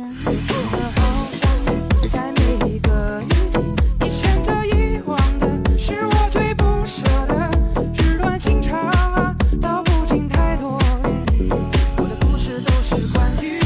啊。find you.